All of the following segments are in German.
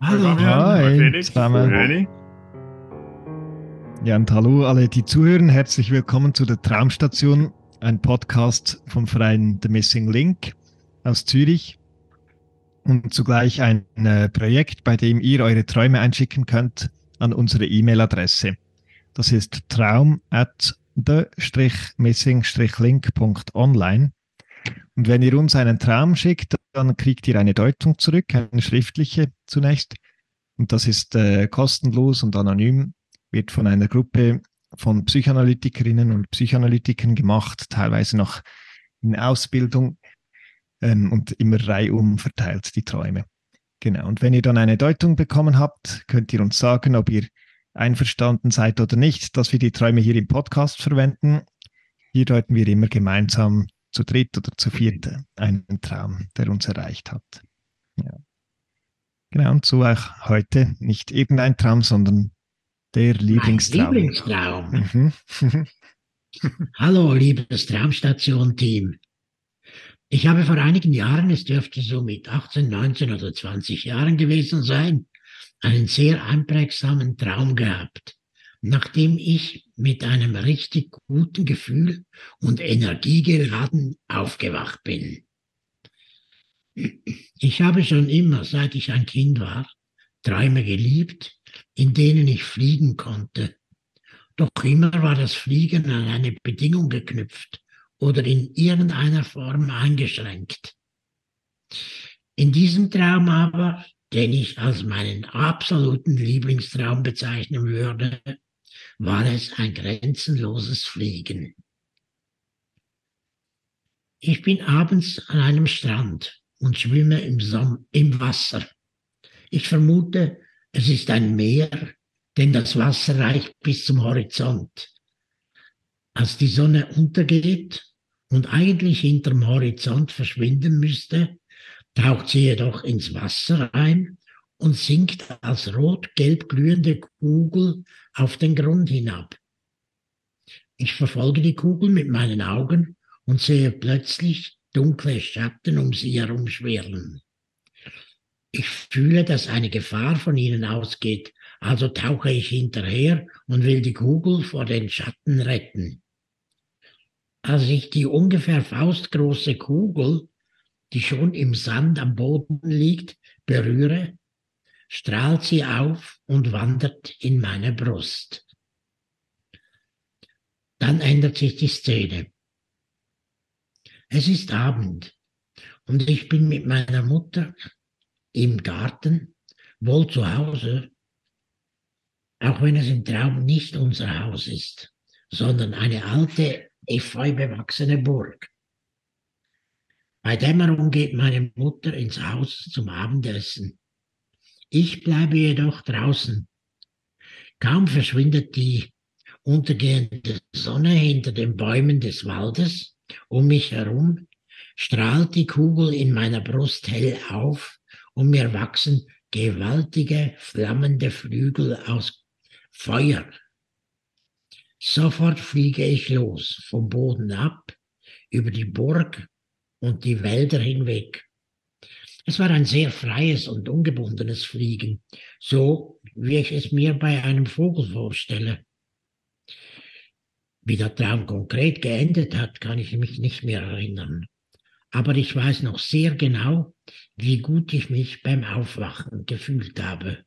Hallo, Hi, zusammen. René. Ja, und hallo alle, die zuhören. Herzlich willkommen zu der Traumstation, ein Podcast vom Verein The Missing Link aus Zürich und zugleich ein äh, Projekt, bei dem ihr eure Träume einschicken könnt an unsere E-Mail-Adresse. Das ist traum at the-missing-link.online. Und wenn ihr uns einen Traum schickt, dann kriegt ihr eine Deutung zurück, eine schriftliche zunächst. Und das ist äh, kostenlos und anonym wird von einer Gruppe von Psychoanalytikerinnen und Psychoanalytikern gemacht, teilweise noch in Ausbildung ähm, und immer reihum verteilt die Träume. Genau. Und wenn ihr dann eine Deutung bekommen habt, könnt ihr uns sagen, ob ihr einverstanden seid oder nicht, dass wir die Träume hier im Podcast verwenden. Hier deuten wir immer gemeinsam zu dritt oder zu viert einen Traum, der uns erreicht hat. Ja. Genau, und so auch heute nicht irgendein Traum, sondern der Lieblingstraum. Mein Lieblingstraum. Mhm. Hallo, liebes Traumstation-Team. Ich habe vor einigen Jahren, es dürfte so mit 18, 19 oder 20 Jahren gewesen sein, einen sehr einprägsamen Traum gehabt, nachdem ich mit einem richtig guten Gefühl und energiegeladen aufgewacht bin. Ich habe schon immer, seit ich ein Kind war, Träume geliebt, in denen ich fliegen konnte. Doch immer war das Fliegen an eine Bedingung geknüpft oder in irgendeiner Form eingeschränkt. In diesem Traum aber, den ich als meinen absoluten Lieblingstraum bezeichnen würde, war es ein grenzenloses Fliegen. Ich bin abends an einem Strand und schwimme im, Som im Wasser. Ich vermute, es ist ein Meer, denn das Wasser reicht bis zum Horizont. Als die Sonne untergeht und eigentlich hinterm Horizont verschwinden müsste, taucht sie jedoch ins Wasser ein und sinkt als rot-gelb glühende Kugel auf den Grund hinab. Ich verfolge die Kugel mit meinen Augen und sehe plötzlich dunkle Schatten um sie herum schwirren. Ich fühle, dass eine Gefahr von ihnen ausgeht, also tauche ich hinterher und will die Kugel vor den Schatten retten. Als ich die ungefähr faustgroße Kugel, die schon im Sand am Boden liegt, berühre, strahlt sie auf und wandert in meine Brust. Dann ändert sich die Szene. Es ist Abend und ich bin mit meiner Mutter im Garten, wohl zu Hause, auch wenn es im Traum nicht unser Haus ist, sondern eine alte, efeu bewachsene Burg. Bei Dämmerung geht meine Mutter ins Haus zum Abendessen. Ich bleibe jedoch draußen. Kaum verschwindet die untergehende Sonne hinter den Bäumen des Waldes um mich herum, strahlt die Kugel in meiner Brust hell auf und mir wachsen gewaltige, flammende Flügel aus Feuer. Sofort fliege ich los, vom Boden ab, über die Burg und die Wälder hinweg. Es war ein sehr freies und ungebundenes Fliegen, so wie ich es mir bei einem Vogel vorstelle. Wie der Traum konkret geendet hat, kann ich mich nicht mehr erinnern aber ich weiß noch sehr genau, wie gut ich mich beim Aufwachen gefühlt habe.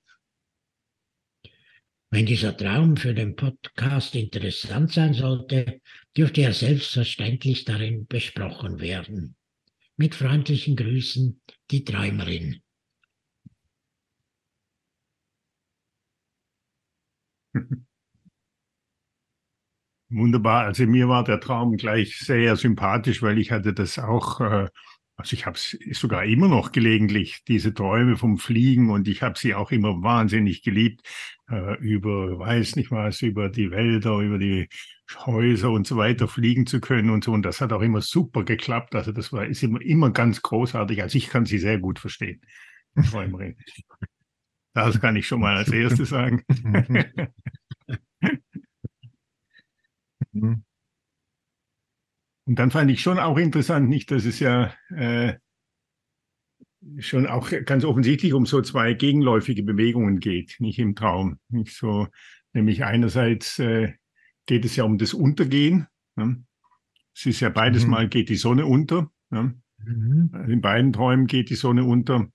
Wenn dieser Traum für den Podcast interessant sein sollte, dürfte er selbstverständlich darin besprochen werden. Mit freundlichen Grüßen, die Träumerin. Wunderbar. Also mir war der Traum gleich sehr sympathisch, weil ich hatte das auch äh, also ich habe sogar immer noch gelegentlich, diese Träume vom Fliegen und ich habe sie auch immer wahnsinnig geliebt, äh, über, weiß nicht was, über die Wälder, über die Häuser und so weiter fliegen zu können und so. Und das hat auch immer super geklappt. Also das war, ist immer, immer ganz großartig. Also ich kann sie sehr gut verstehen, Träumerin. Das kann ich schon mal als erstes sagen. Und dann fand ich schon auch interessant, nicht, dass es ja äh, schon auch ganz offensichtlich um so zwei gegenläufige Bewegungen geht, nicht im Traum. Nicht so, nämlich einerseits äh, geht es ja um das Untergehen. Ne? Es ist ja beides Mhm. Mal geht die Sonne unter. Ne? Mhm. In beiden Träumen geht die Sonne unter.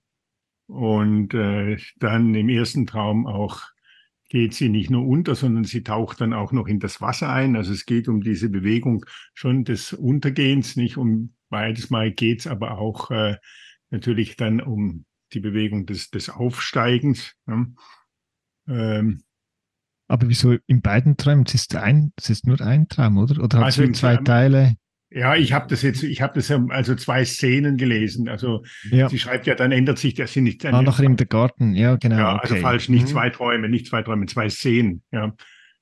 Und äh, dann im ersten Traum auch geht sie nicht nur unter, sondern sie taucht dann auch noch in das Wasser ein. Also es geht um diese Bewegung schon des Untergehens, nicht um beides Mal geht es aber auch äh, natürlich dann um die Bewegung des, des Aufsteigens. Ne? Ähm, Aber wieso in beiden Träumen? Es ist, ein, es ist nur ein Traum, oder? Oder hat Also es zwei Traum- Teile? Ja, ich habe das jetzt, ich habe das ja also zwei Szenen gelesen. Also Ja, sie schreibt ja, dann ändert sich das sind nicht ah, nachher im Garten. Ja, genau. Ja, okay. also falsch, nicht Mhm. zwei Träume, nicht zwei Träume, zwei Szenen. Ja.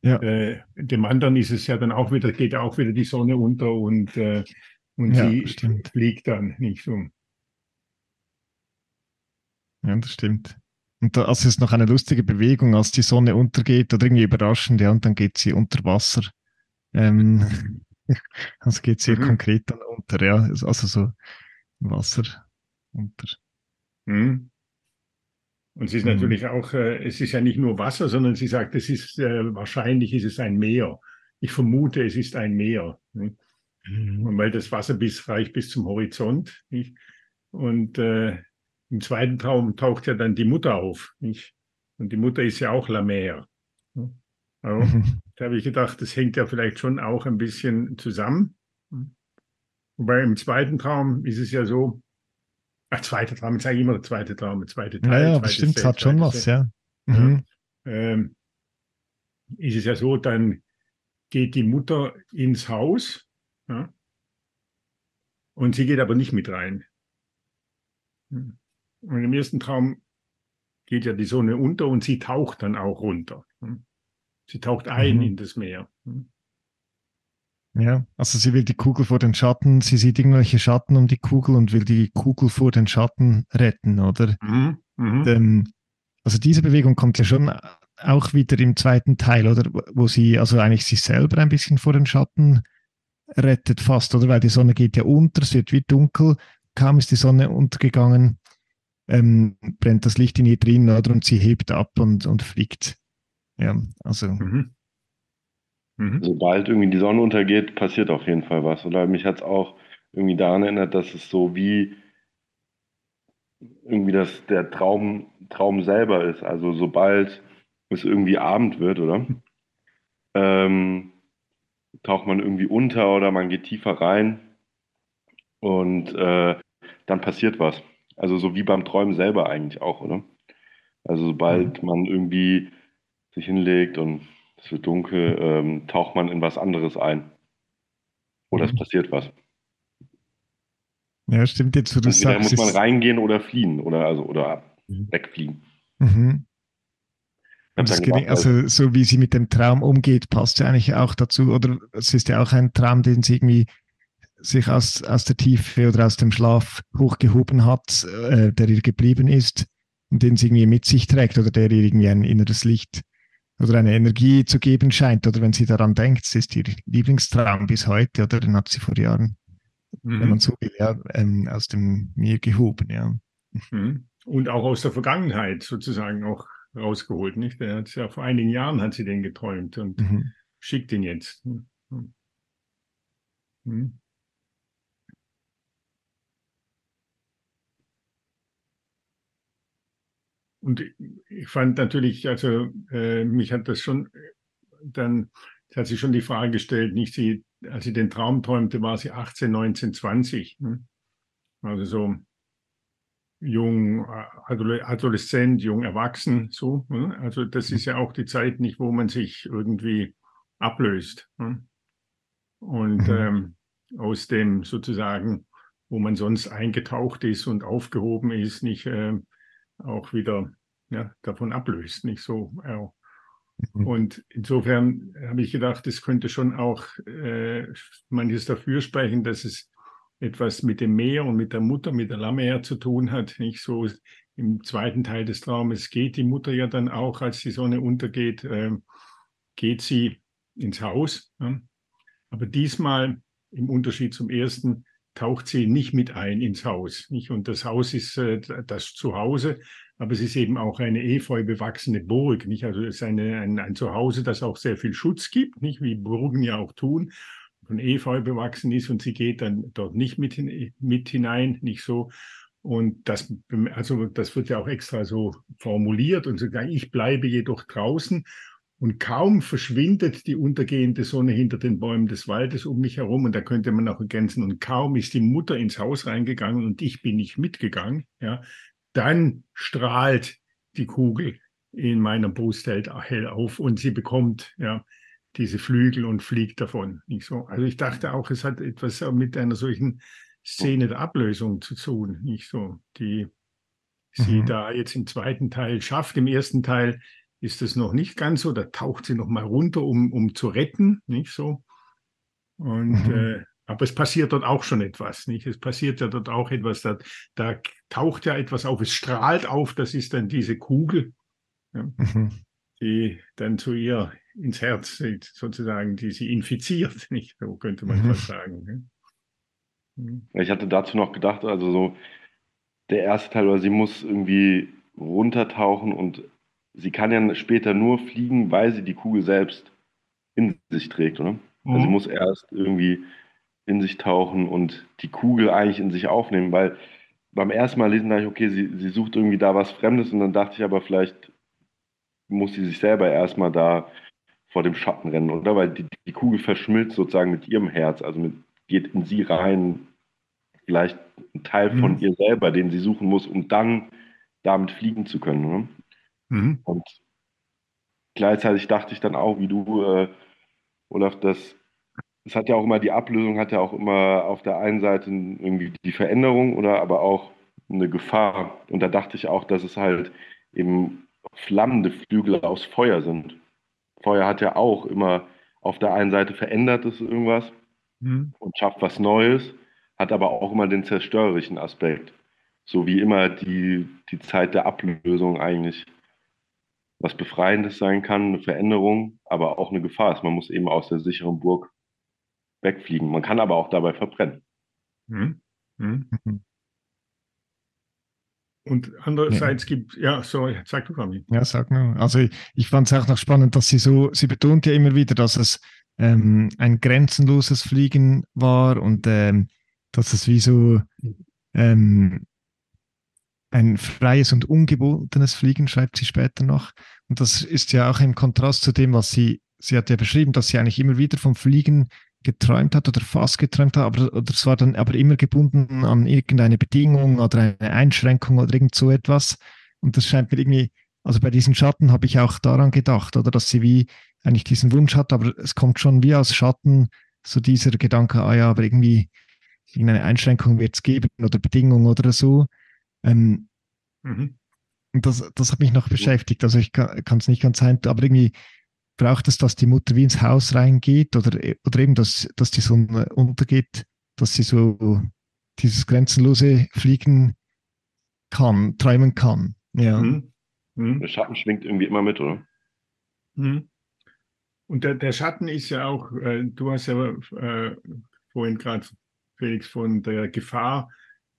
Ja. Äh, dem anderen ist es ja dann auch wieder, geht auch wieder die Sonne unter und, äh, und Ja, sie stimmt. fliegt dann nicht so. Ja, das stimmt. Und da, also es ist noch eine lustige Bewegung, als die Sonne untergeht oder irgendwie überraschend, ja, und dann geht sie unter Wasser. Ähm, also geht sehr Mhm. konkret dann unter, ja, also so Wasser unter. Hm. Und es ist Mhm. natürlich auch, äh, es ist ja nicht nur Wasser, sondern sie sagt, es ist äh, wahrscheinlich ist es ein Meer. Ich vermute, es ist ein Meer. Nicht? Und weil das Wasser bis reicht bis zum Horizont. Nicht? Und äh, im zweiten Traum taucht ja dann die Mutter auf. Nicht? Und die Mutter ist ja auch La Mer. Also, Mhm. Da habe ich gedacht, das hängt ja vielleicht schon auch ein bisschen zusammen. Wobei im zweiten Traum ist es ja so, ach, zweiter Traum, ich sage immer der zweite Traum, der zweite Teil. Ja, bestimmt, es hat schon was. Ja. Mhm. Ähm, ist es ja so, dann geht die Mutter ins Haus ja, und sie geht aber nicht mit rein. Und im ersten Traum geht ja die Sonne unter und sie taucht dann auch runter. Sie taucht ein Mhm. in das Meer. Ja, also sie will die Kugel vor den Schatten, sie sieht irgendwelche Schatten um die Kugel und will die Kugel vor den Schatten retten, oder? Mhm. Mhm. Ähm, also diese Bewegung kommt ja schon auch wieder im zweiten Teil, oder? Wo sie also eigentlich sich selber ein bisschen vor den Schatten rettet fast, oder? Weil die Sonne geht ja unter, es wird wie dunkel, kaum ist die Sonne untergegangen, ähm, brennt das Licht in ihr drin, oder? Und sie hebt ab und, und fliegt. Ja, also Mhm. Mhm. Sobald irgendwie die Sonne untergeht, passiert auf jeden Fall was. Oder mich hat es auch irgendwie daran erinnert, dass es so wie irgendwie das, der Traum, Traum selber ist. Also sobald es irgendwie Abend wird, oder? Ähm, taucht man irgendwie unter oder man geht tiefer rein und äh, dann passiert was. Also so wie beim Träumen selber eigentlich auch, oder? Also sobald man irgendwie sich hinlegt und es wird dunkel, ähm, taucht man in was anderes ein. Oder es Mhm. passiert was. ja, stimmt jetzt, wo du Entweder sagst. muss man reingehen oder fliehen oder also oder Mhm. wegfliehen. Mhm. Gering- gedacht, also so wie sie mit dem Traum umgeht, passt ja eigentlich auch dazu. Oder es ist ja auch ein Traum, den sie irgendwie sich aus, aus der Tiefe oder aus dem Schlaf hochgehoben hat, äh, der ihr geblieben ist und den sie irgendwie mit sich trägt oder der ihr irgendwie ein inneres Licht oder eine Energie zu geben scheint. Oder wenn sie daran denkt, es ist ihr Lieblingstraum bis heute oder den hat sie vor Jahren, wenn man Mhm. so will, ja, ähm, aus dem Mir gehoben. Ja. Mhm. Und auch aus der Vergangenheit sozusagen auch rausgeholt, nicht? Der hat ja vor einigen Jahren hat sie den geträumt und Mhm. schickt ihn jetzt. Mhm. Und ich fand natürlich, also äh, mich hat das schon dann, hat sie schon die Frage gestellt, nicht sie, als sie den Traum träumte, war sie 18, 19, 20. Ne? Also so jung, äh, Adole- Adoleszent, jung erwachsen, so. Ne? Also das ist ja auch die Zeit nicht, wo man sich irgendwie ablöst. Ne? Und Mhm. ähm, aus dem sozusagen wo man sonst eingetaucht ist und aufgehoben ist, nicht äh, auch wieder ja, davon ablöst, nicht so. Äh, und insofern habe ich gedacht, es könnte schon auch äh, manches dafür sprechen, dass es etwas mit dem Meer und mit der Mutter, mit der Lammer zu tun hat. Nicht so im zweiten Teil des Traumes geht die Mutter ja dann auch, als die Sonne untergeht, äh, geht sie ins Haus. Ja? Aber diesmal, im Unterschied zum ersten, taucht sie nicht mit ein ins Haus. Nicht? Und das Haus ist äh, das Zuhause, aber es ist eben auch eine efeu bewachsene Burg. Nicht? Also es ist eine, ein, ein Zuhause, das auch sehr viel Schutz gibt, nicht? wie Burgen ja auch tun, von Efeu bewachsen ist und sie geht dann dort nicht mit, hin, mit hinein, nicht so. Und das, also das wird ja auch extra so formuliert und sogar ich bleibe jedoch draußen und kaum verschwindet die untergehende Sonne hinter den Bäumen des Waldes um mich herum. Und da könnte man auch ergänzen, und kaum ist die Mutter ins Haus reingegangen und ich bin nicht mitgegangen, ja, dann strahlt die Kugel in meiner Brust hell auf und sie bekommt ja diese Flügel und fliegt davon. Nicht so. Also ich dachte auch, es hat etwas mit einer solchen Szene der Ablösung zu tun, nicht so, die sie mhm. da jetzt im zweiten Teil schafft. Im ersten Teil ist es noch nicht ganz so. Da taucht sie noch mal runter, um, um zu retten, nicht so. Und mhm. äh, aber es passiert dort auch schon etwas, nicht? Es passiert ja dort auch etwas. Da, da taucht ja etwas auf. Es strahlt auf. Das ist dann diese Kugel, ja, mhm. die dann zu ihr ins Herz sozusagen, die sie infiziert, nicht? So könnte man mhm. fast sagen. Ne? Mhm. Ich hatte dazu noch gedacht, also so der erste Teil, weil sie muss irgendwie runtertauchen und sie kann ja später nur fliegen, weil sie die Kugel selbst in sich trägt, oder? Mhm. Also sie mhm. muss erst irgendwie in sich tauchen und die Kugel eigentlich in sich aufnehmen, weil beim ersten Mal lesen dachte ich, okay, sie, sie sucht irgendwie da was Fremdes und dann dachte ich aber, vielleicht muss sie sich selber erstmal da vor dem Schatten rennen, oder? Weil die, die Kugel verschmilzt sozusagen mit ihrem Herz, also mit, geht in sie rein, vielleicht ein Teil mhm. von ihr selber, den sie suchen muss, um dann damit fliegen zu können. Mhm. Und gleichzeitig dachte ich dann auch, wie du, äh, Olaf, dass es hat ja auch immer, die Ablösung hat ja auch immer auf der einen Seite irgendwie die Veränderung oder aber auch eine Gefahr. Und da dachte ich auch, dass es halt eben flammende Flügel aus Feuer sind. Feuer hat ja auch immer auf der einen Seite verändert es irgendwas mhm. und schafft was Neues, hat aber auch immer den zerstörerischen Aspekt. So wie immer die, die Zeit der Ablösung eigentlich was Befreiendes sein kann, eine Veränderung, aber auch eine Gefahr ist. Man muss eben aus der sicheren Burg wegfliegen. Man kann aber auch dabei verbrennen. Mhm. Mhm. Und andererseits ja. gibt, ja, sorry, sag du, Rami. Ja, sag nur. Also ich, ich fand es auch noch spannend, dass sie so, sie betont ja immer wieder, dass es ähm, ein grenzenloses Fliegen war und ähm, dass es wie so ähm, ein freies und ungebundenes Fliegen, schreibt sie später noch. Und das ist ja auch im Kontrast zu dem, was sie, sie hat ja beschrieben, dass sie eigentlich immer wieder vom Fliegen geträumt hat oder fast geträumt hat, aber oder es war dann aber immer gebunden an irgendeine Bedingung oder eine Einschränkung oder irgend so etwas. Und das scheint mir irgendwie, also bei diesen Schatten habe ich auch daran gedacht, oder dass sie wie eigentlich diesen Wunsch hat, aber es kommt schon wie aus Schatten so dieser Gedanke, ah ja, aber irgendwie irgendeine Einschränkung wird es geben oder Bedingung oder so. Ähm, mhm. Und das, das hat mich noch beschäftigt. Also ich kann es nicht ganz sein, aber irgendwie braucht es, dass die Mutter wie ins Haus reingeht oder, oder eben, dass, dass die Sonne untergeht, dass sie so dieses grenzenlose Fliegen kann, träumen kann. Ja. Mhm. Mhm. Der Schatten schwingt irgendwie immer mit, oder? Mhm. Und der, der, Schatten ist ja auch, äh, du hast ja äh, vorhin gerade, Felix, von der Gefahr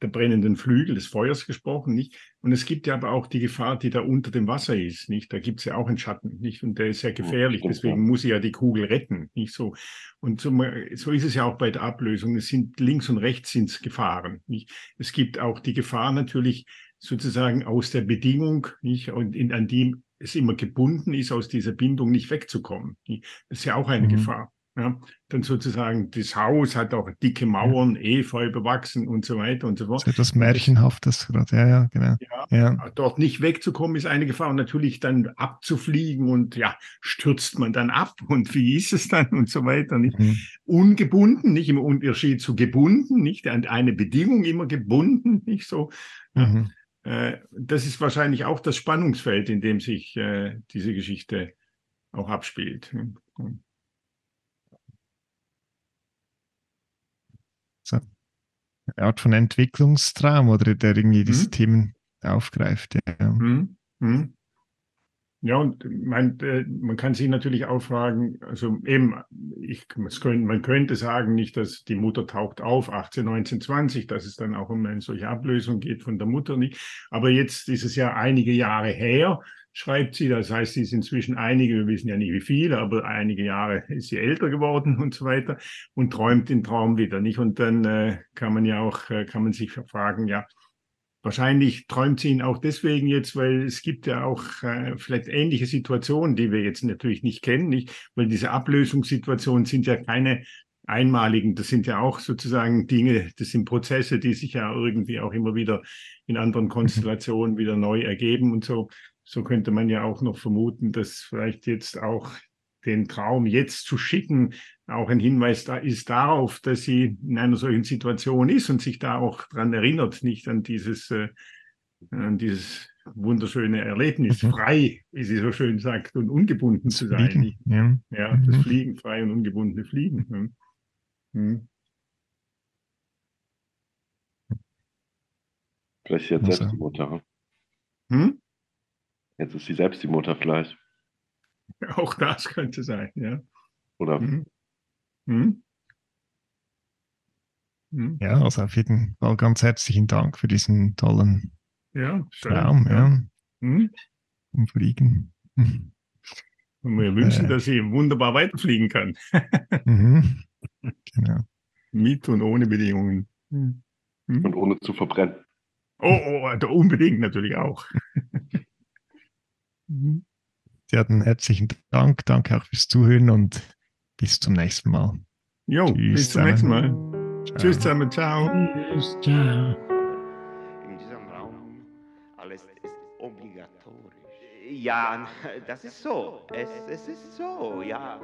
der brennenden Flügel des Feuers gesprochen, nicht? Und es gibt ja aber auch die Gefahr, die da unter dem Wasser ist, nicht? Da gibt es ja auch einen Schatten, nicht? Und der ist sehr gefährlich, deswegen muss sie ja die Kugel retten, nicht so. Und so, so ist es ja auch bei der Ablösung. Es sind links und rechts sind es Gefahren, nicht? Es gibt auch die Gefahr natürlich sozusagen aus der Bedingung, nicht? Und in, an die es immer gebunden ist, aus dieser Bindung nicht wegzukommen. Nicht? Das ist ja auch eine mhm. Gefahr. Ja, dann sozusagen das Haus hat auch dicke Mauern, Efeu bewachsen und so weiter und so fort. So etwas Märchenhaftes gerade, ja, ja, genau. Ja, Ja, dort nicht wegzukommen ist eine Gefahr und natürlich dann abzufliegen und ja, stürzt man dann ab und wie ist es dann und so weiter. Nicht? mhm. Ungebunden, nicht im Unterschied zu gebunden, nicht an eine Bedingung immer gebunden, nicht so. Ja. Mhm. Äh, das ist wahrscheinlich auch das Spannungsfeld, in dem sich äh, diese Geschichte auch abspielt. So. Art von Entwicklungstraum oder der irgendwie diese Mhm. Themen aufgreift. Ja. Hm, hm. Ja, und man, äh, man kann sich natürlich auch fragen, also eben, ich, man könnte sagen, nicht, dass die Mutter taucht auf, 18, 19, 20, dass es dann auch um eine solche Ablösung geht von der Mutter nicht. Aber jetzt ist es ja einige Jahre her, schreibt sie, das heißt, sie ist inzwischen einige, wir wissen ja nicht wie viele, aber einige Jahre ist sie älter geworden und so weiter und träumt den Traum wieder, nicht? Und dann äh, kann man ja auch, äh, kann man sich fragen, ja, Wahrscheinlich träumt sie ihn auch deswegen jetzt, weil es gibt ja auch äh, vielleicht ähnliche Situationen, die wir jetzt natürlich nicht kennen, nicht? Weil diese Ablösungssituationen sind ja keine einmaligen. Das sind ja auch sozusagen Dinge, das sind Prozesse, die sich ja irgendwie auch immer wieder in anderen Konstellationen wieder neu ergeben und so. So könnte man ja auch noch vermuten, dass vielleicht jetzt auch den Traum jetzt zu schicken, auch ein Hinweis da ist darauf, dass sie in einer solchen Situation ist und sich da auch dran erinnert, nicht an dieses, äh, an dieses wunderschöne Erlebnis, Mhm. frei, wie sie so schön sagt, und ungebunden zu sein. Fliegen, ja. Ja, das Mhm. Fliegen, frei und ungebundene Fliegen. Hm. Hm. Vielleicht ist sie jetzt selbst die Mutter. Hm? Jetzt ist sie selbst die Mutter vielleicht. Auch das könnte sein, ja. Oder Hm. Hm. Hm. ja, also auf jeden Fall ganz herzlichen Dank für diesen tollen Ja, schön. Traum, ja, Hm. vom Fliegen. Mhm. Und wir wünschen, Äh. dass sie wunderbar weiterfliegen kann. Mhm. Genau. Mit und ohne Bedingungen. Und ohne zu verbrennen. Oh, oh, unbedingt natürlich auch. Hatten herzlichen Dank, danke auch fürs Zuhören und bis zum nächsten Mal. Jo, Tschüss bis zum zusammen. nächsten Mal. Ciao. Tschüss zusammen, ciao. Tschüss, ciao. In diesem Raum alles ist obligatorisch. Ja, das ist so. Es, es ist so, ja.